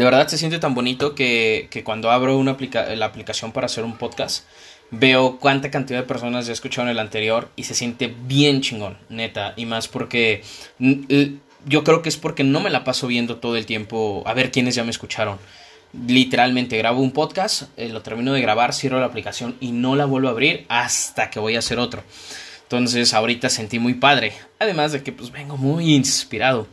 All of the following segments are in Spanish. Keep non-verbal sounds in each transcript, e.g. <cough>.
De verdad se siente tan bonito que, que cuando abro una la aplicación para hacer un podcast, veo cuánta cantidad de personas ya escucharon el anterior y se siente bien chingón, neta. Y más porque yo creo que es porque no me la paso viendo todo el tiempo a ver quiénes ya me escucharon. Literalmente grabo un podcast, eh, lo termino de grabar, cierro la aplicación y no la vuelvo a abrir hasta que voy a hacer otro. Entonces ahorita sentí muy padre. Además de que pues vengo muy inspirado.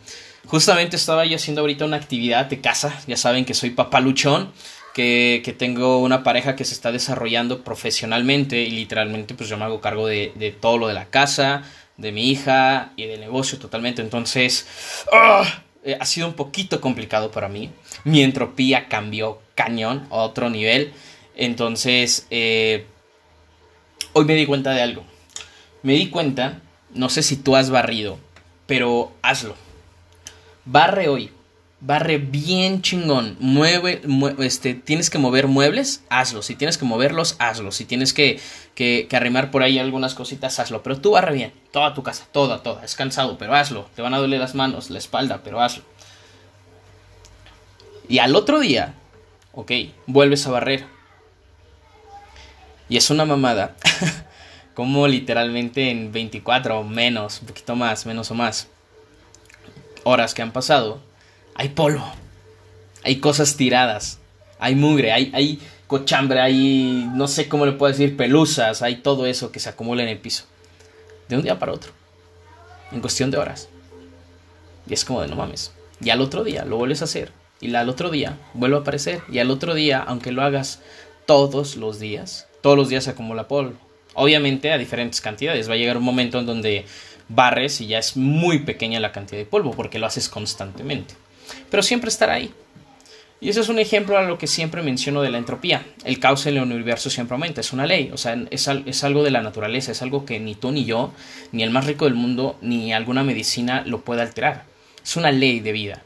Justamente estaba yo haciendo ahorita una actividad de casa. Ya saben que soy papá luchón. Que, que, tengo una pareja que se está desarrollando profesionalmente y literalmente pues yo me hago cargo de, de todo lo de la casa, de mi hija y del negocio totalmente. Entonces, ¡ah! eh, ha sido un poquito complicado para mí. Mi entropía cambió cañón a otro nivel. Entonces, eh, hoy me di cuenta de algo. Me di cuenta, no sé si tú has barrido, pero hazlo barre hoy. Barre bien chingón. Mueve, este, tienes que mover muebles, hazlo. Si tienes que moverlos, hazlo. Si tienes que, que, arrimar por ahí algunas cositas, hazlo. Pero tú barre bien. Toda tu casa, toda, toda. Es cansado, pero hazlo. Te van a doler las manos, la espalda, pero hazlo. Y al otro día, ok, vuelves a barrer. Y es una mamada. <laughs> como literalmente en 24 o menos, un poquito más, menos o más horas que han pasado, hay polvo, hay cosas tiradas, hay mugre, hay, hay cochambre, hay, no sé cómo le puedo decir, pelusas, hay todo eso que se acumula en el piso. De un día para otro. En cuestión de horas. Y es como de no mames. Y al otro día lo vuelves a hacer. Y al otro día vuelve a aparecer. Y al otro día, aunque lo hagas todos los días, todos los días se acumula polvo. Obviamente a diferentes cantidades. Va a llegar un momento en donde barres y ya es muy pequeña la cantidad de polvo porque lo haces constantemente. Pero siempre estará ahí. Y eso es un ejemplo a lo que siempre menciono de la entropía. El caos en el universo siempre aumenta, es una ley, o sea, es, es, algo de la naturaleza, es algo que ni tú ni yo, ni el más rico del mundo, ni alguna medicina lo puede alterar. Es una ley de vida,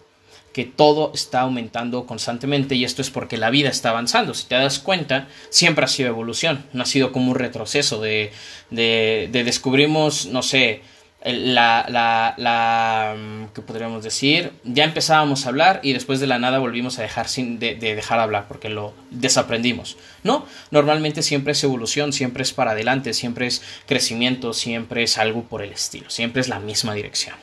que todo está aumentando constantemente y esto es porque la vida está avanzando. Si te das cuenta, siempre ha sido evolución, no ha sido como un retroceso de, de, de descubrimos, no sé, la, la, la, mm, ¿qué podríamos decir? Ya empezábamos a hablar y después de la nada volvimos a dejar sin de, de, dejar hablar porque lo desaprendimos. No, normalmente siempre es evolución, siempre es para adelante, siempre es crecimiento, siempre es algo por el estilo, siempre es la misma dirección.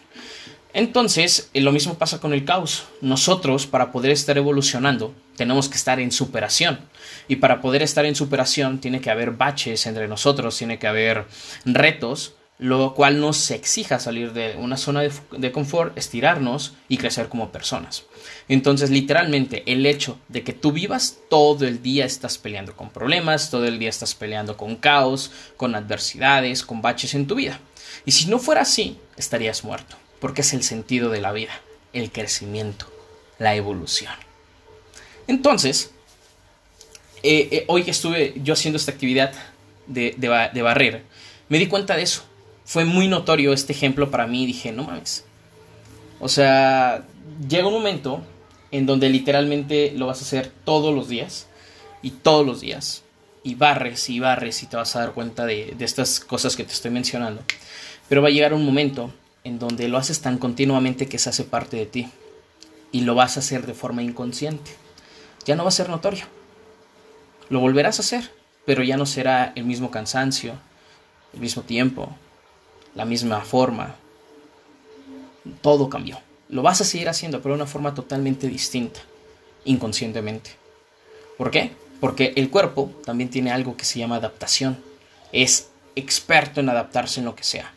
Entonces, eh, lo mismo pasa con el caos. Nosotros, para poder estar evolucionando, tenemos que estar en superación. Y para poder estar en superación, tiene que haber baches entre nosotros, tiene que haber retos lo cual nos exija salir de una zona de, confort, estirarnos y crecer como personas. Entonces, literalmente, el hecho de que tú vivas todo el día estás peleando con problemas, todo el día estás peleando con caos, con adversidades, con baches en tu vida. Y si no fuera así, estarías muerto, porque es el sentido de la vida, el crecimiento, la evolución. Entonces, eh, eh, hoy que estuve yo haciendo esta actividad de, de barrer, me di cuenta de eso fue muy notorio este ejemplo para mí dije, no mames. O sea, llega un momento en donde literalmente lo vas a hacer todos los días y todos los días y barres y barres y te vas a dar cuenta de, de estas cosas que te estoy mencionando. Pero va a llegar un momento en donde lo haces tan continuamente que se hace parte de ti y lo vas a hacer de forma inconsciente. Ya no va a ser notorio. Lo volverás a hacer, pero ya no será el mismo cansancio, el mismo tiempo, la misma forma. Todo cambió. Lo vas a seguir haciendo, pero de una forma totalmente distinta, inconscientemente. ¿Por qué? Porque el cuerpo también tiene algo que se llama adaptación. Es experto en adaptarse en lo que sea.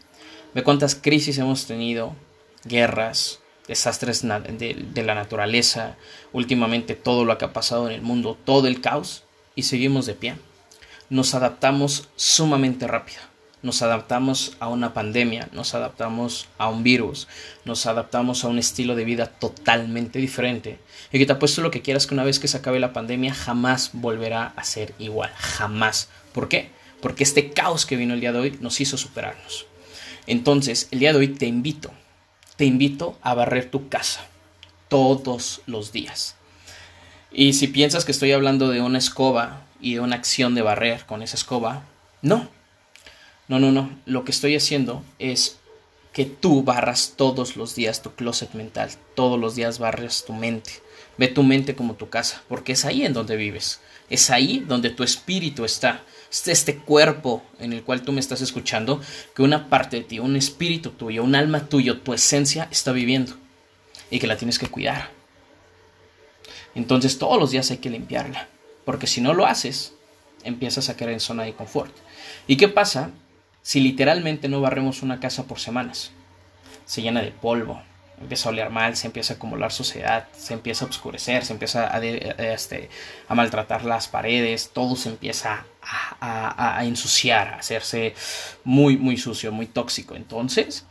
Ve cuántas crisis hemos tenido, guerras, desastres de, de, la naturaleza, últimamente todo lo que ha pasado en el mundo, todo el caos, y seguimos de pie. Nos adaptamos sumamente rápido nos adaptamos a una pandemia, nos adaptamos a un virus, nos adaptamos a un estilo de vida totalmente diferente. Y que te apuesto lo que quieras que una vez que se acabe la pandemia jamás volverá a ser igual, jamás. ¿Por qué? Porque este caos que vino el día de hoy nos hizo superarnos. Entonces, el día de hoy te invito, te invito a barrer tu casa todos los días. Y si piensas que estoy hablando de una escoba y de una acción de barrer con esa escoba, no, no, no, no. Lo que estoy haciendo es que tú barras todos los días tu closet mental. Todos los días barras tu mente. Ve tu mente como tu casa, porque es ahí en donde vives. Es ahí donde tu espíritu está. Es este cuerpo en el cual tú me estás escuchando, que una parte de ti, un espíritu tuyo, un alma tuyo, tu esencia está viviendo. Y que la tienes que cuidar. Entonces todos los días hay que limpiarla. Porque si no lo haces, empiezas a caer en zona de confort. ¿Y qué pasa si literalmente no barremos una casa por semanas? Se llena de polvo, empieza a oler mal, se empieza a acumular suciedad, se empieza a oscurecer, se empieza a, este, a maltratar las paredes, todo se empieza a, a, ensuciar, a hacerse muy, muy sucio, muy tóxico. Entonces,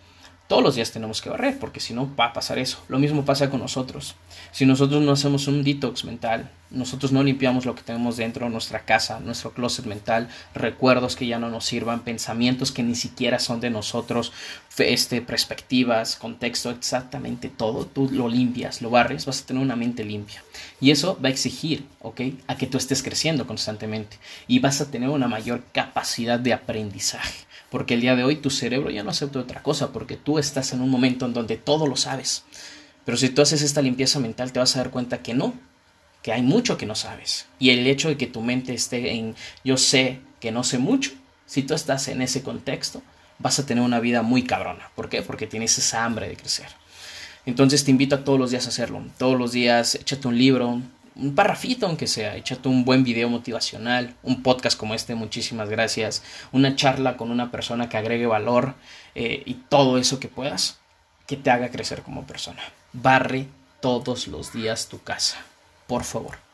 todos los días tenemos que barrer, porque si no va a pasar eso. Lo mismo pasa con nosotros. Si nosotros no hacemos un detox mental, nosotros no limpiamos lo que tenemos dentro de nuestra casa, nuestro closet mental, recuerdos que ya no nos sirvan, pensamientos que ni siquiera son de nosotros, este, perspectivas, contexto, exactamente todo, tú lo limpias, lo barres, vas a tener una mente limpia. Y eso va a exigir, ¿ok? A que tú estés creciendo constantemente y vas a tener una mayor capacidad de aprendizaje. Porque el día de hoy tu cerebro ya no acepta otra cosa, porque tú estás en un momento en donde todo lo sabes. Pero si tú haces esta limpieza mental, te vas a dar cuenta que no, que hay mucho que no sabes. Y el hecho de que tu mente esté en yo sé que no sé mucho, si tú estás en ese contexto, vas a tener una vida muy cabrona. ¿Por qué? Porque tienes esa hambre de crecer. Entonces te invito a todos los días a hacerlo. Todos los días échate un libro, un parrafito aunque sea, échate un buen video motivacional, un podcast como este, muchísimas gracias, una charla con una persona que agregue valor eh, y todo eso que puedas, que te haga crecer como persona. Barre todos los días tu casa, por favor.